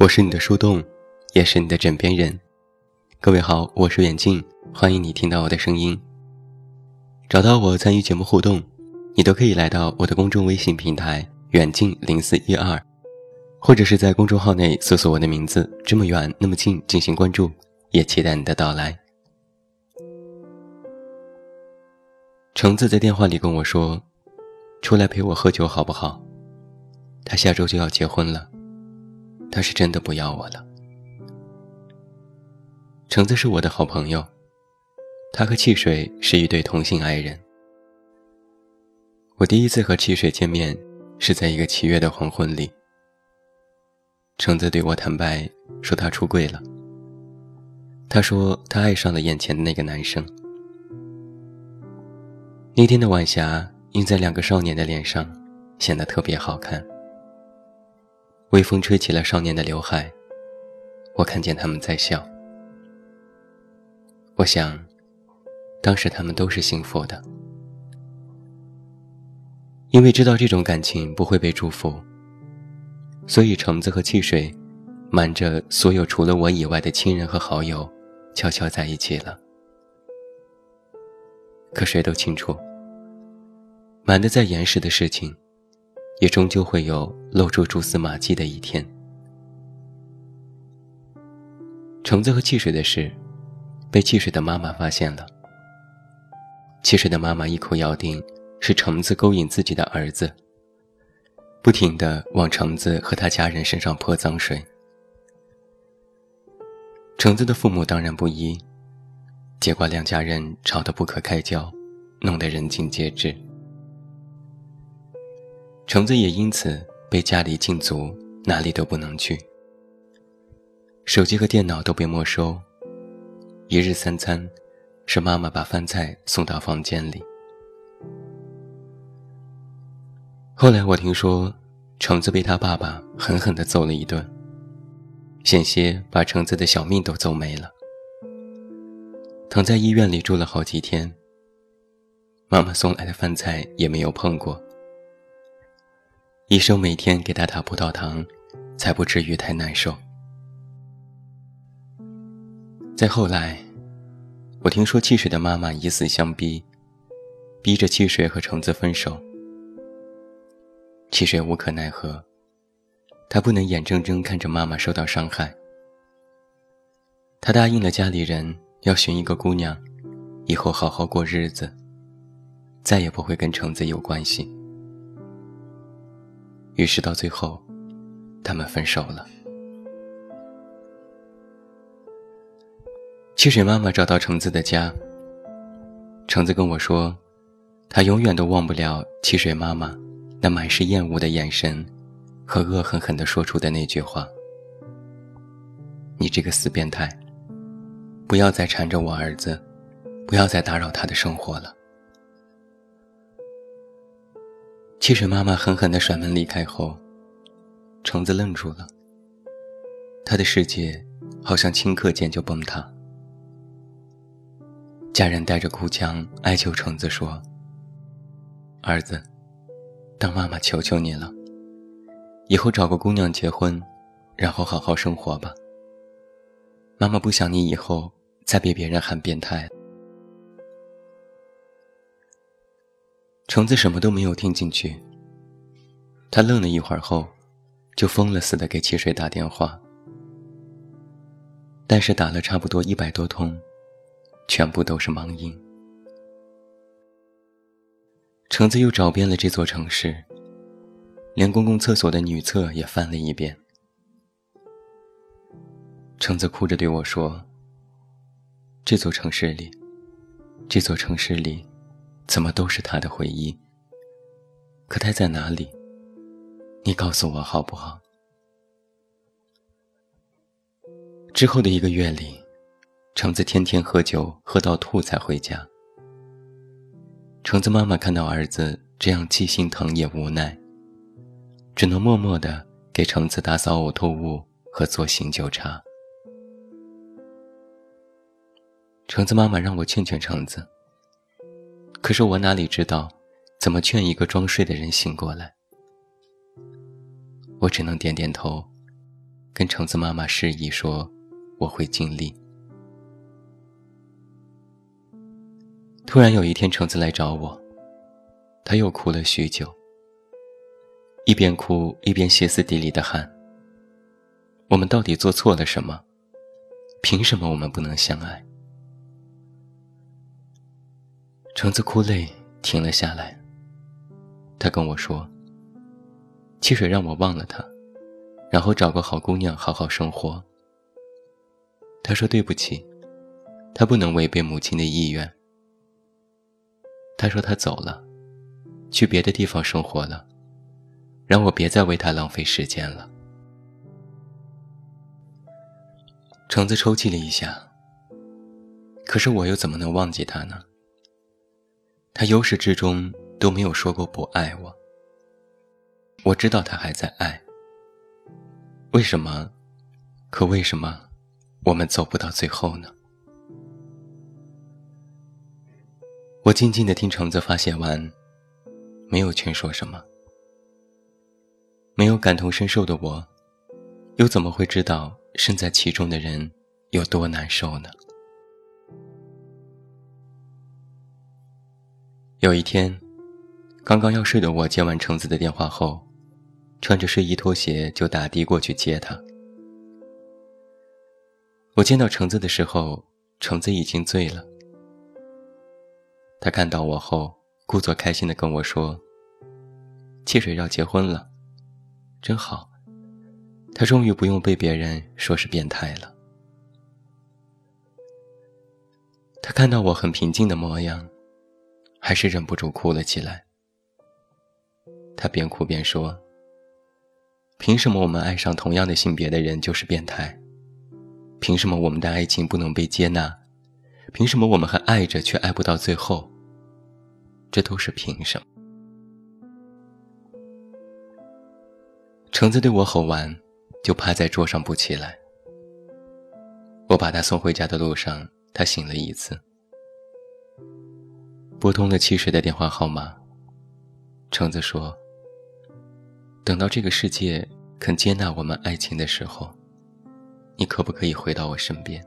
我是你的树洞，也是你的枕边人。各位好，我是远近，欢迎你听到我的声音。找到我参与节目互动，你都可以来到我的公众微信平台“远近零四一二”，或者是在公众号内搜索我的名字“这么远那么近”进行关注，也期待你的到来。橙子在电话里跟我说：“出来陪我喝酒好不好？他下周就要结婚了，他是真的不要我了。”橙子是我的好朋友，他和汽水是一对同性爱人。我第一次和汽水见面是在一个七月的黄昏里。橙子对我坦白说他出柜了，他说他爱上了眼前的那个男生。那天的晚霞映在两个少年的脸上，显得特别好看。微风吹起了少年的刘海，我看见他们在笑。我想，当时他们都是幸福的，因为知道这种感情不会被祝福，所以橙子和汽水瞒着所有除了我以外的亲人和好友，悄悄在一起了。可谁都清楚，瞒得再严实的事情，也终究会有露出蛛丝马迹的一天。橙子和汽水的事，被汽水的妈妈发现了。汽水的妈妈一口咬定是橙子勾引自己的儿子，不停地往橙子和他家人身上泼脏水。橙子的父母当然不依。结果两家人吵得不可开交，弄得人尽皆知。橙子也因此被家里禁足，哪里都不能去。手机和电脑都被没收，一日三餐是妈妈把饭菜送到房间里。后来我听说，橙子被他爸爸狠狠地揍了一顿，险些把橙子的小命都揍没了。躺在医院里住了好几天，妈妈送来的饭菜也没有碰过。医生每天给他打葡萄糖，才不至于太难受。再后来，我听说汽水的妈妈以死相逼，逼着汽水和橙子分手。汽水无可奈何，他不能眼睁睁看着妈妈受到伤害，他答应了家里人。要寻一个姑娘，以后好好过日子，再也不会跟橙子有关系。于是到最后，他们分手了。汽水妈妈找到橙子的家，橙子跟我说，他永远都忘不了汽水妈妈那满是厌恶的眼神和恶狠狠地说出的那句话：“你这个死变态！”不要再缠着我儿子，不要再打扰他的生活了。汽水妈妈狠狠地甩门离开后，橙子愣住了。他的世界好像顷刻间就崩塌。家人带着哭腔哀求橙子说：“儿子，当妈妈求求你了，以后找个姑娘结婚，然后好好生活吧。妈妈不想你以后。”再被别人喊变态。橙子什么都没有听进去。他愣了一会儿后，就疯了似的给汽水打电话。但是打了差不多一百多通，全部都是忙音。橙子又找遍了这座城市，连公共厕所的女厕也翻了一遍。橙子哭着对我说。这座城市里，这座城市里，怎么都是他的回忆？可他在哪里？你告诉我好不好？之后的一个月里，橙子天天喝酒，喝到吐才回家。橙子妈妈看到儿子这样，既心疼也无奈，只能默默的给橙子打扫呕吐物和做醒酒茶。橙子妈妈让我劝劝橙子，可是我哪里知道，怎么劝一个装睡的人醒过来？我只能点点头，跟橙子妈妈示意说：“我会尽力。”突然有一天，橙子来找我，他又哭了许久，一边哭一边歇斯底里的喊：“我们到底做错了什么？凭什么我们不能相爱？”橙子哭泪停了下来，他跟我说：“汽水让我忘了他，然后找个好姑娘好好生活。”他说：“对不起，他不能违背母亲的意愿。”他说他走了，去别的地方生活了，让我别再为他浪费时间了。橙子抽泣了一下。可是我又怎么能忘记他呢？他由始至终都没有说过不爱我。我知道他还在爱。为什么？可为什么我们走不到最后呢？我静静的听橙子发泄完，没有劝说什么。没有感同身受的我，又怎么会知道身在其中的人有多难受呢？有一天，刚刚要睡的我接完橙子的电话后，穿着睡衣拖鞋就打的过去接他。我见到橙子的时候，橙子已经醉了。他看到我后，故作开心的跟我说：“汽水要结婚了，真好。他终于不用被别人说是变态了。”他看到我很平静的模样，还是忍不住哭了起来。他边哭边说：“凭什么我们爱上同样的性别的人就是变态？凭什么我们的爱情不能被接纳？凭什么我们还爱着却爱不到最后？”这都是凭什么？橙子对我吼完，就趴在桌上不起来。我把他送回家的路上，他醒了一次，拨通了汽水的电话号码。橙子说：“等到这个世界肯接纳我们爱情的时候，你可不可以回到我身边？”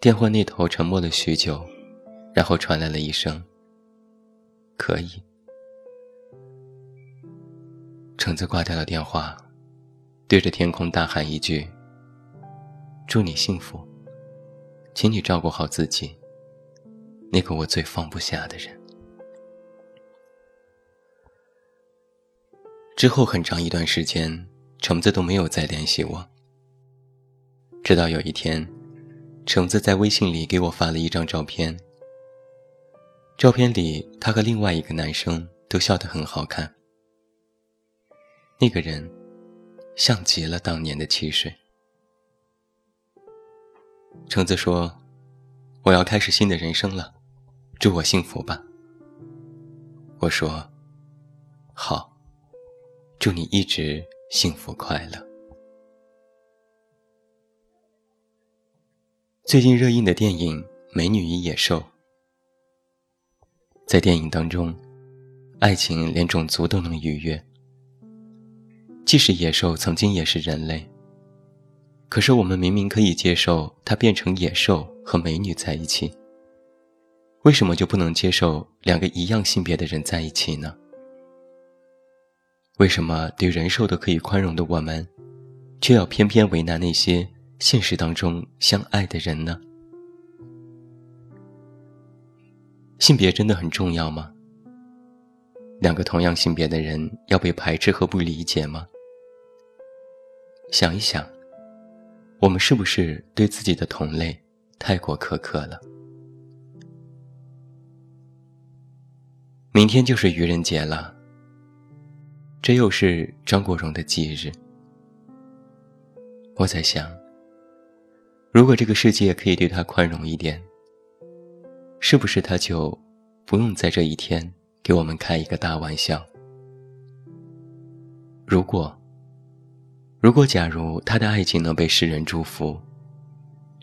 电话那头沉默了许久。然后传来了一声：“可以。”橙子挂掉了电话，对着天空大喊一句：“祝你幸福，请你照顾好自己，那个我最放不下的人。”之后很长一段时间，橙子都没有再联系我。直到有一天，橙子在微信里给我发了一张照片。照片里，他和另外一个男生都笑得很好看。那个人，像极了当年的汽水。橙子说：“我要开始新的人生了，祝我幸福吧。”我说：“好，祝你一直幸福快乐。”最近热映的电影《美女与野兽》。在电影当中，爱情连种族都能逾越。即使野兽曾经也是人类，可是我们明明可以接受它变成野兽和美女在一起，为什么就不能接受两个一样性别的人在一起呢？为什么对人兽都可以宽容的我们，却要偏偏为难那些现实当中相爱的人呢？性别真的很重要吗？两个同样性别的人要被排斥和不理解吗？想一想，我们是不是对自己的同类太过苛刻了？明天就是愚人节了，这又是张国荣的忌日。我在想，如果这个世界可以对他宽容一点。是不是他就不用在这一天给我们开一个大玩笑？如果，如果假如他的爱情能被世人祝福，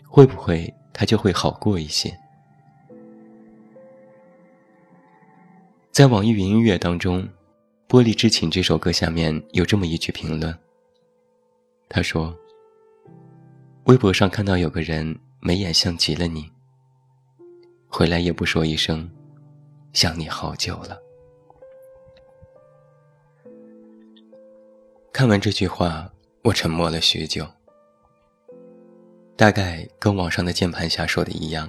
会不会他就会好过一些？在网易云音乐当中，《玻璃之情》这首歌下面有这么一句评论：他说：“微博上看到有个人眉眼像极了你，回来也不说一声，想你好久了。”看完这句话，我沉默了许久。大概跟网上的键盘侠说的一样，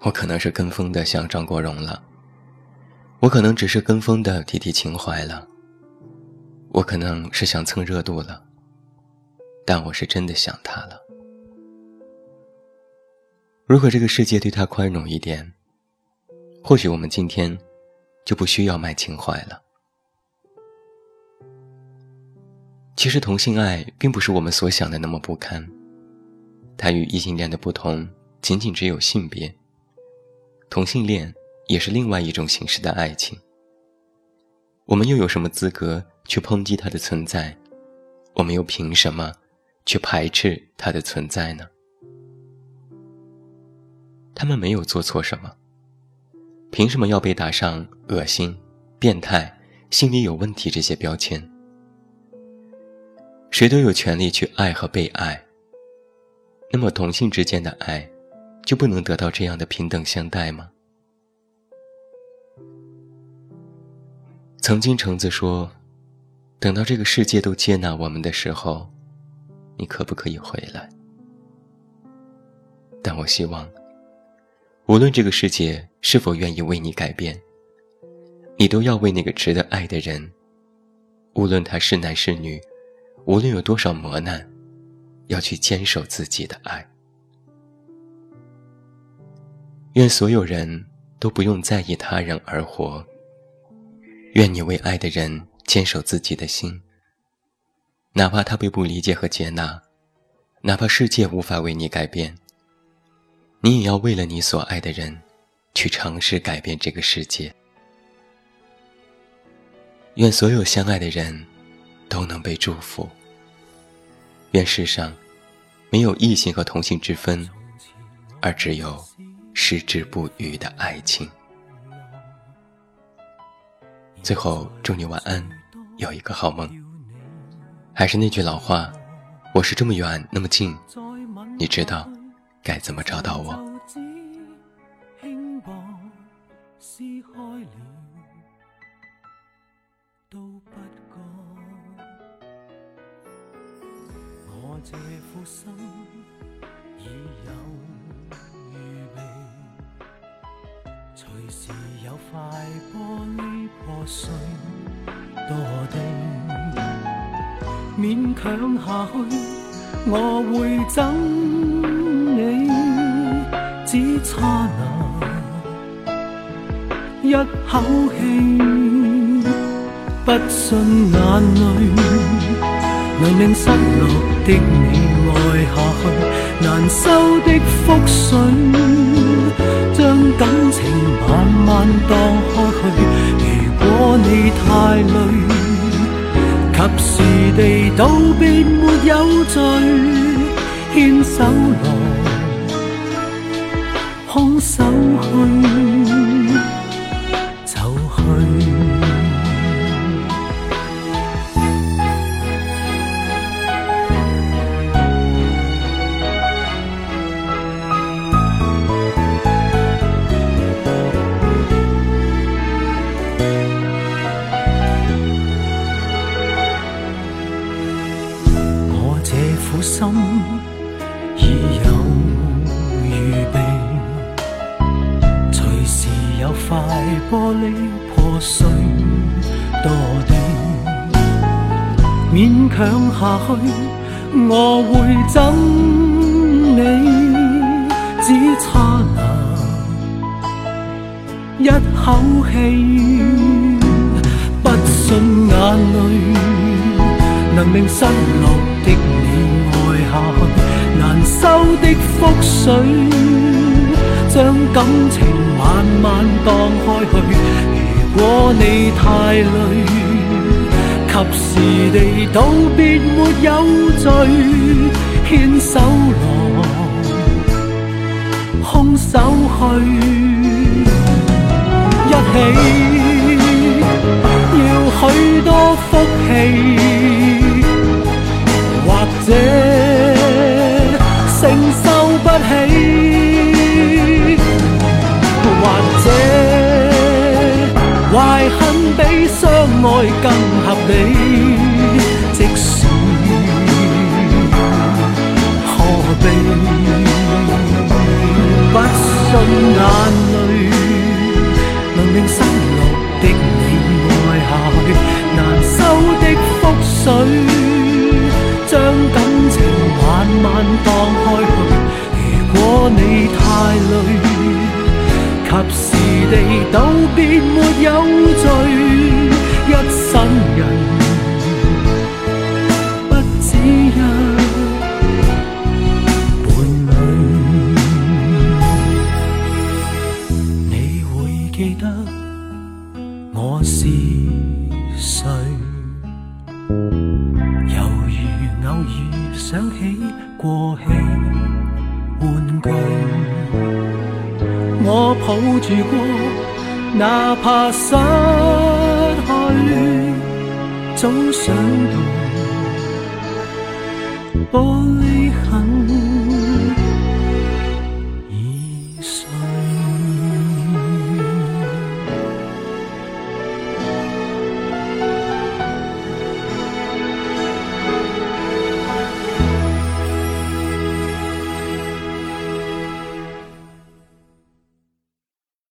我可能是跟风的像张国荣了，我可能只是跟风的提提情怀了，我可能是想蹭热度了，但我是真的想他了。如果这个世界对他宽容一点，或许我们今天就不需要卖情怀了。其实同性爱并不是我们所想的那么不堪，它与异性恋的不同仅仅只有性别。同性恋也是另外一种形式的爱情。我们又有什么资格去抨击它的存在？我们又凭什么去排斥它的存在呢？他们没有做错什么，凭什么要被打上恶心、变态、心理有问题这些标签？谁都有权利去爱和被爱。那么同性之间的爱，就不能得到这样的平等相待吗？曾经橙子说：“等到这个世界都接纳我们的时候，你可不可以回来？”但我希望，无论这个世界是否愿意为你改变，你都要为那个值得爱的人，无论他是男是女。无论有多少磨难，要去坚守自己的爱。愿所有人都不用在意他人而活。愿你为爱的人坚守自己的心，哪怕他被不理解和接纳，哪怕世界无法为你改变，你也要为了你所爱的人，去尝试改变这个世界。愿所有相爱的人。都能被祝福。愿世上没有异性和同性之分，而只有矢志不渝的爱情。最后，祝你晚安，有一个好梦。还是那句老话，我是这么远那么近，你知道该怎么找到我。这副心已有随时有块玻璃破碎堕地，勉强下去，我会憎你，只差那一口气，不信眼泪。能令失落的你爱下去，难收的覆水，当开去。如果你太累，及时地道别没有罪，牵手来，空手去。心已有预备，随时有块玻璃破碎堕地，勉强下去，我会憎你，只差那一口气，不信眼泪能令失落的。下去难收的覆水，将感情慢慢荡开去。如果你太累，及时地道别没有罪，牵手来，空手去，一起要许多福气者承受不起，或者怀恨比相爱更合理。即使何必不信眼泪能令心。你太累。及时地道别，没有罪，我抱住过，哪怕失去，总想到。